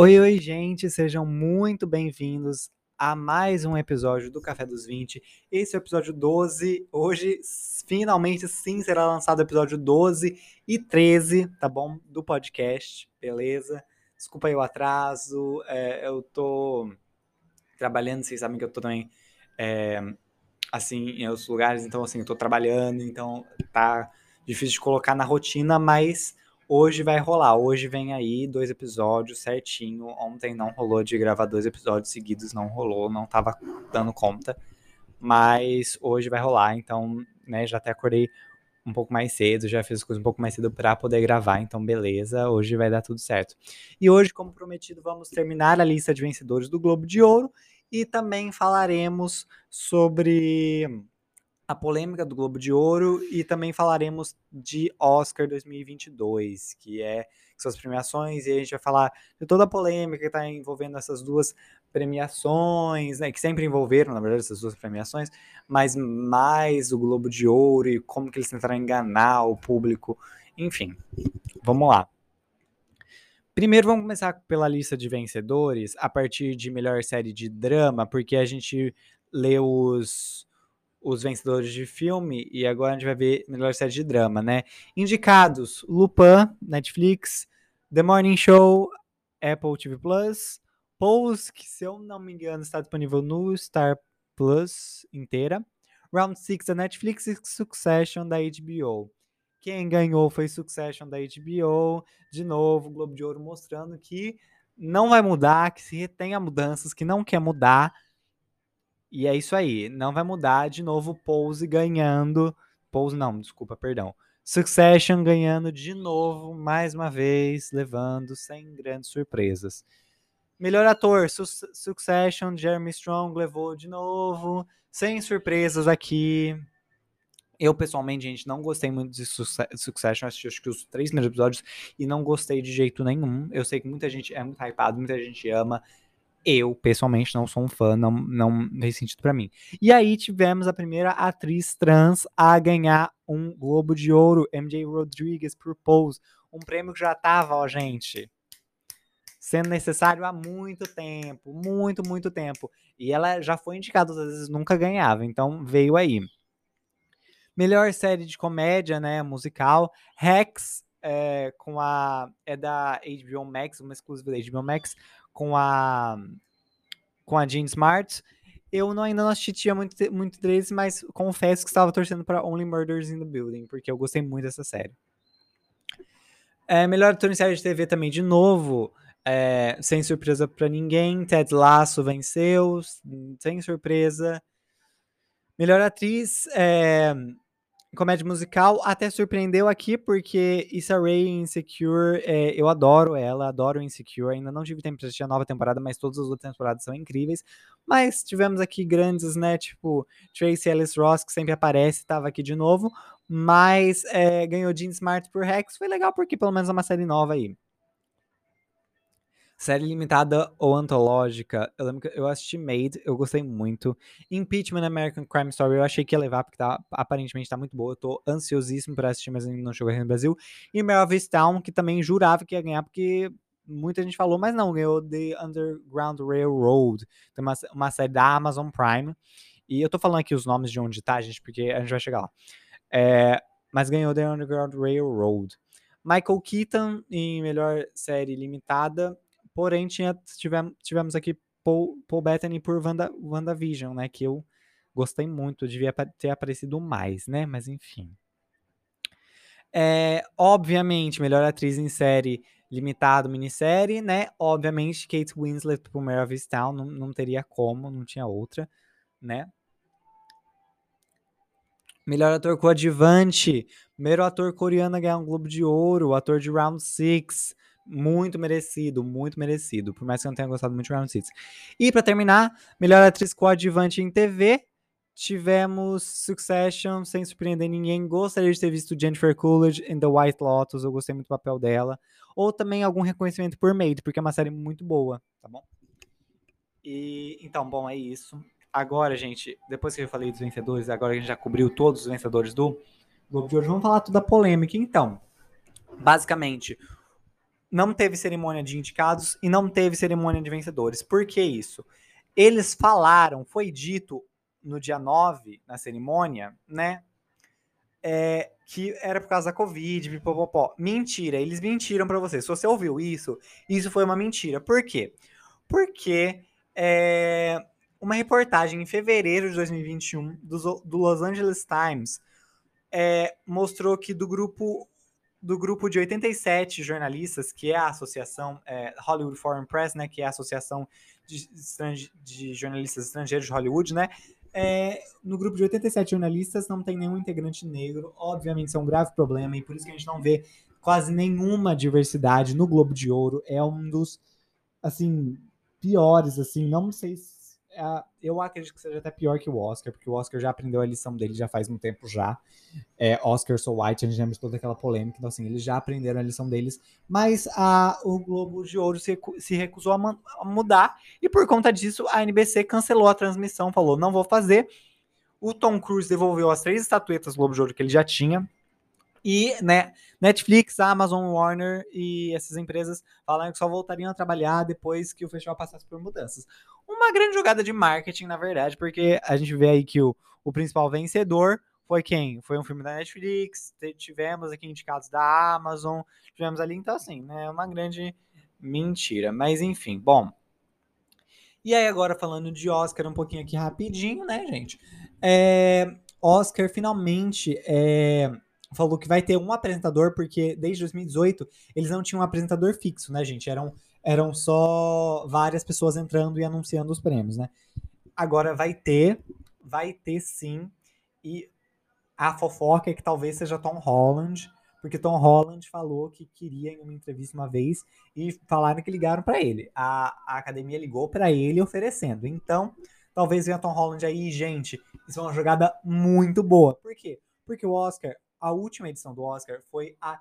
Oi, oi, gente, sejam muito bem-vindos a mais um episódio do Café dos 20. Esse é o episódio 12. Hoje, finalmente, sim, será lançado o episódio 12 e 13, tá bom? Do podcast, beleza? Desculpa aí o atraso, é, eu tô trabalhando, vocês sabem que eu tô também, é, assim, em outros lugares, então, assim, eu tô trabalhando, então tá difícil de colocar na rotina, mas Hoje vai rolar. Hoje vem aí dois episódios certinho. Ontem não rolou de gravar dois episódios seguidos, não rolou, não tava dando conta. Mas hoje vai rolar, então, né, já até acordei um pouco mais cedo, já fiz as coisas um pouco mais cedo para poder gravar, então beleza, hoje vai dar tudo certo. E hoje, como prometido, vamos terminar a lista de vencedores do Globo de Ouro e também falaremos sobre a polêmica do Globo de Ouro e também falaremos de Oscar 2022, que é que são as premiações, e a gente vai falar de toda a polêmica que está envolvendo essas duas premiações, né, que sempre envolveram, na verdade, essas duas premiações, mas mais o Globo de Ouro e como que eles tentaram enganar o público, enfim. Vamos lá. Primeiro vamos começar pela lista de vencedores, a partir de melhor série de drama, porque a gente lê os os vencedores de filme e agora a gente vai ver melhor série de drama, né? Indicados: Lupin, Netflix, The Morning Show, Apple TV Plus, Pose, que se eu não me engano está disponível no Star Plus inteira, Round 6 da Netflix e Succession da HBO. Quem ganhou foi Succession da HBO. De novo, Globo de Ouro mostrando que não vai mudar, que se retém a mudanças, que não quer mudar e é isso aí. Não vai mudar de novo Pose ganhando. Pose não, desculpa, perdão. Succession ganhando de novo, mais uma vez, levando sem grandes surpresas. Melhor ator, Su Succession, Jeremy Strong levou de novo, sem surpresas aqui. Eu, pessoalmente, gente, não gostei muito de Succession. Assisti acho que os três primeiros episódios e não gostei de jeito nenhum. Eu sei que muita gente é muito hypado, muita gente ama eu, pessoalmente, não sou um fã, não, não fez sentido para mim. E aí tivemos a primeira atriz trans a ganhar um Globo de Ouro, MJ Rodriguez, por Pose. Um prêmio que já tava, ó, gente, sendo necessário há muito tempo, muito, muito tempo. E ela já foi indicada, às vezes nunca ganhava, então veio aí. Melhor série de comédia, né, musical, Rex, é, com a é da HBO Max, uma exclusiva da HBO Max, com a com a Jean Smart. Eu não, ainda não assisti muito, muito deles, mas confesso que estava torcendo para Only Murders in the Building, porque eu gostei muito dessa série. É, melhor ator em série de TV também, de novo, é, sem surpresa para ninguém. Ted Lasso venceu, sem surpresa. Melhor atriz, é, comédia musical até surpreendeu aqui, porque Issa Rae Insecure, é, eu adoro ela, adoro Insecure, ainda não tive tempo de assistir a nova temporada, mas todas as outras temporadas são incríveis, mas tivemos aqui grandes, né, tipo Tracy Ellis Ross, que sempre aparece, estava aqui de novo, mas é, ganhou Jean Smart por Rex, foi legal porque pelo menos é uma série nova aí. Série limitada ou antológica, eu lembro que eu assisti Made, eu gostei muito. Impeachment American Crime Story, eu achei que ia levar, porque tá, aparentemente tá muito boa. Eu tô ansiosíssimo pra assistir, mas ainda não chegou aqui no Brasil. E Melvis Town, que também jurava que ia ganhar, porque muita gente falou, mas não, ganhou The Underground Railroad. Tem uma, uma série da Amazon Prime. E eu tô falando aqui os nomes de onde tá, gente, porque a gente vai chegar lá. É, mas ganhou The Underground Railroad. Michael Keaton em melhor série limitada Porém, tinha, tivemos, tivemos aqui Paul, Paul Bettany por Wanda, WandaVision, né? Que eu gostei muito, devia ter aparecido mais, né? Mas enfim. É, obviamente, melhor atriz em série limitado, minissérie, né? Obviamente, Kate Winslet por Mare of Town, não, não teria como, não tinha outra, né? Melhor ator coadjuvante, primeiro ator coreano a ganhar um Globo de Ouro, ator de Round Six, muito merecido, muito merecido. Por mais que eu não tenha gostado muito de Round Six. E para terminar, melhor atriz coadjuvante em TV. Tivemos Succession, sem surpreender ninguém. Gostaria de ter visto Jennifer Coolidge em The White Lotus. Eu gostei muito do papel dela. Ou também algum reconhecimento por Maid, porque é uma série muito boa, tá bom? E então, bom, é isso. Agora, gente, depois que eu falei dos vencedores, agora que a gente já cobriu todos os vencedores do Globo de Ouro, vamos falar tudo da polêmica. Então, basicamente, não teve cerimônia de indicados e não teve cerimônia de vencedores. Por que isso? Eles falaram, foi dito no dia 9, na cerimônia, né? É, que era por causa da Covid, pipopopó. Mentira, eles mentiram para você. Se você ouviu isso, isso foi uma mentira. Por quê? Porque é, uma reportagem em fevereiro de 2021 do, do Los Angeles Times é, mostrou que do grupo do grupo de 87 jornalistas, que é a associação é, Hollywood Foreign Press, né, que é a associação de, de jornalistas estrangeiros de Hollywood, né, é, no grupo de 87 jornalistas não tem nenhum integrante negro. Obviamente, isso é um grave problema e por isso que a gente não vê quase nenhuma diversidade no Globo de Ouro. É um dos, assim, piores, assim, não sei se eu acredito que seja até pior que o Oscar, porque o Oscar já aprendeu a lição dele já faz um tempo já. É, Oscar So White, a gente lembra toda aquela polêmica, então assim, eles já aprenderam a lição deles, mas a, o Globo de Ouro se, se recusou a, a mudar, e por conta disso a NBC cancelou a transmissão, falou, não vou fazer. O Tom Cruise devolveu as três estatuetas Globo de Ouro que ele já tinha, e né, Netflix, Amazon, Warner e essas empresas falaram que só voltariam a trabalhar depois que o festival passasse por mudanças. Uma grande jogada de marketing, na verdade, porque a gente vê aí que o, o principal vencedor foi quem? Foi um filme da Netflix, tivemos aqui indicados da Amazon, tivemos ali, então assim, né, uma grande mentira. Mas enfim, bom. E aí agora falando de Oscar um pouquinho aqui rapidinho, né, gente? É, Oscar finalmente é, falou que vai ter um apresentador, porque desde 2018 eles não tinham um apresentador fixo, né, gente? Eram, eram só várias pessoas entrando e anunciando os prêmios, né? Agora vai ter, vai ter sim. E a fofoca é que talvez seja Tom Holland, porque Tom Holland falou que queria em uma entrevista uma vez e falaram que ligaram para ele. A, a academia ligou para ele oferecendo. Então, talvez venha Tom Holland aí, gente. Isso é uma jogada muito boa. Por quê? Porque o Oscar a última edição do Oscar foi a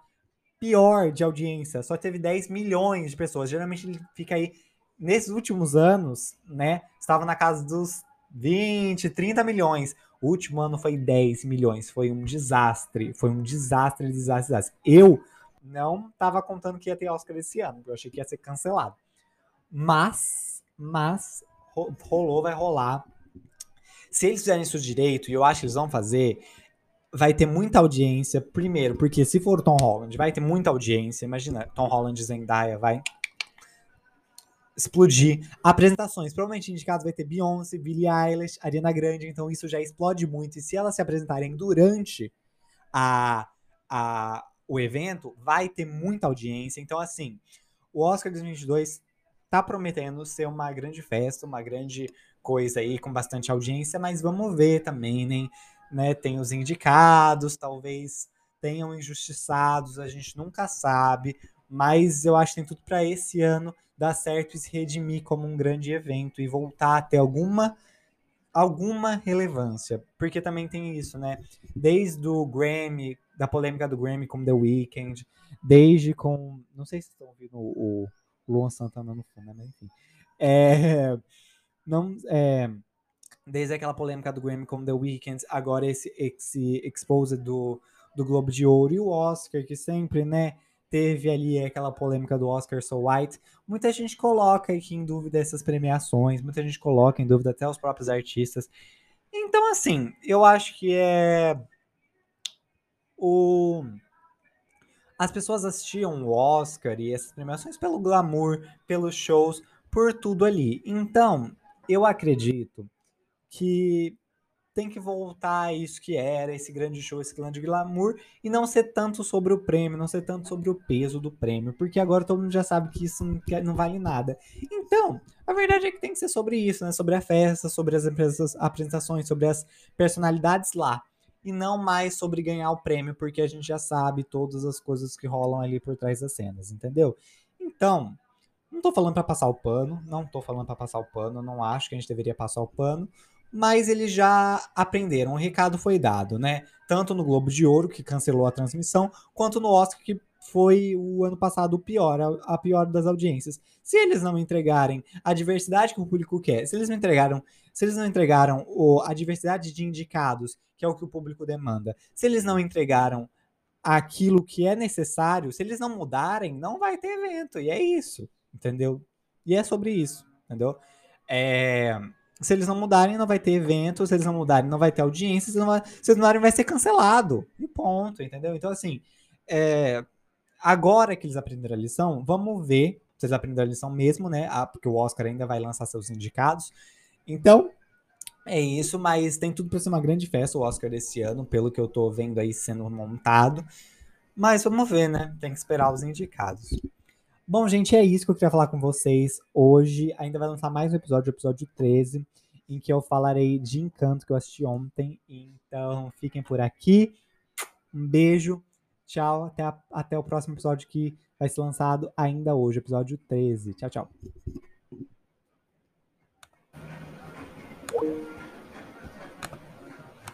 pior de audiência, só teve 10 milhões de pessoas. Geralmente ele fica aí, nesses últimos anos, né? Estava na casa dos 20, 30 milhões. O último ano foi 10 milhões. Foi um desastre. Foi um desastre, desastre, desastre. Eu não estava contando que ia ter Oscar esse ano, eu achei que ia ser cancelado. Mas, mas, rolou, vai rolar. Se eles fizerem isso direito, e eu acho que eles vão fazer, vai ter muita audiência. Primeiro, porque se for Tom Holland, vai ter muita audiência. Imagina, Tom Holland e Zendaya vai explodir. Apresentações, provavelmente indicados vai ter Beyoncé, Billie Eilish, Ariana Grande, então isso já explode muito. E se elas se apresentarem durante a, a, o evento, vai ter muita audiência. Então, assim, o Oscar 2022 tá prometendo ser uma grande festa, uma grande coisa aí, com bastante audiência, mas vamos ver também, né? Né? Tem os indicados, talvez tenham injustiçados, a gente nunca sabe, mas eu acho que tem tudo para esse ano dar certo e se redimir como um grande evento e voltar a ter alguma alguma relevância, porque também tem isso, né? Desde o Grammy, da polêmica do Grammy com The Weeknd, desde com, não sei se estão ouvindo o, Luan Santana no fundo, né? Enfim, é, não, é, desde aquela polêmica do Grammy com The Weeknd, agora esse, esse expose do, do Globo de Ouro e o Oscar, que sempre, né, teve ali aquela polêmica do Oscar So White. Muita gente coloca aqui em dúvida essas premiações, muita gente coloca em dúvida até os próprios artistas. Então, assim, eu acho que é. O. As pessoas assistiam o Oscar e essas premiações pelo glamour, pelos shows, por tudo ali. Então, eu acredito que tem que voltar a isso que era, esse grande show, esse grande glamour, e não ser tanto sobre o prêmio, não ser tanto sobre o peso do prêmio, porque agora todo mundo já sabe que isso não, vale nada. Então, a verdade é que tem que ser sobre isso, né? Sobre a festa, sobre as apresentações, sobre as personalidades lá. E não mais sobre ganhar o prêmio, porque a gente já sabe todas as coisas que rolam ali por trás das cenas, entendeu? Então, não tô falando para passar o pano, não tô falando para passar o pano, não acho que a gente deveria passar o pano, mas eles já aprenderam. O recado foi dado, né? Tanto no Globo de Ouro, que cancelou a transmissão, quanto no Oscar, que foi o ano passado o pior, a, pior das audiências. Se eles não entregarem a diversidade que o público quer, se eles não entregaram, se eles não entregaram o, a diversidade de indicados, que é o que o público demanda, se eles não entregaram aquilo que é necessário, se eles não mudarem, não vai ter evento. E é isso, entendeu? E é sobre isso, entendeu? É, se eles não mudarem, não vai ter evento. Se eles não mudarem, não vai ter audiência. Se, não eles mudarem, vai ser cancelado. E ponto, entendeu? Então, assim, é, agora que eles aprenderam a lição, vamos ver se eles aprenderam a lição mesmo, né? Ah, porque o Oscar ainda vai lançar seus indicados. Então, é isso, mas tem tudo para ser uma grande festa o Oscar desse ano, pelo que eu tô vendo aí sendo montado. Mas vamos ver, né? Tem que esperar os indicados. Bom, gente, é isso que eu queria falar com vocês hoje. Ainda vai lançar mais um episódio, episódio 13, em que eu falarei de Encanto que eu assisti ontem. Então, fiquem por aqui. Um beijo. Tchau. Até, a, até o próximo episódio que vai ser lançado ainda hoje, episódio 13. Tchau, tchau.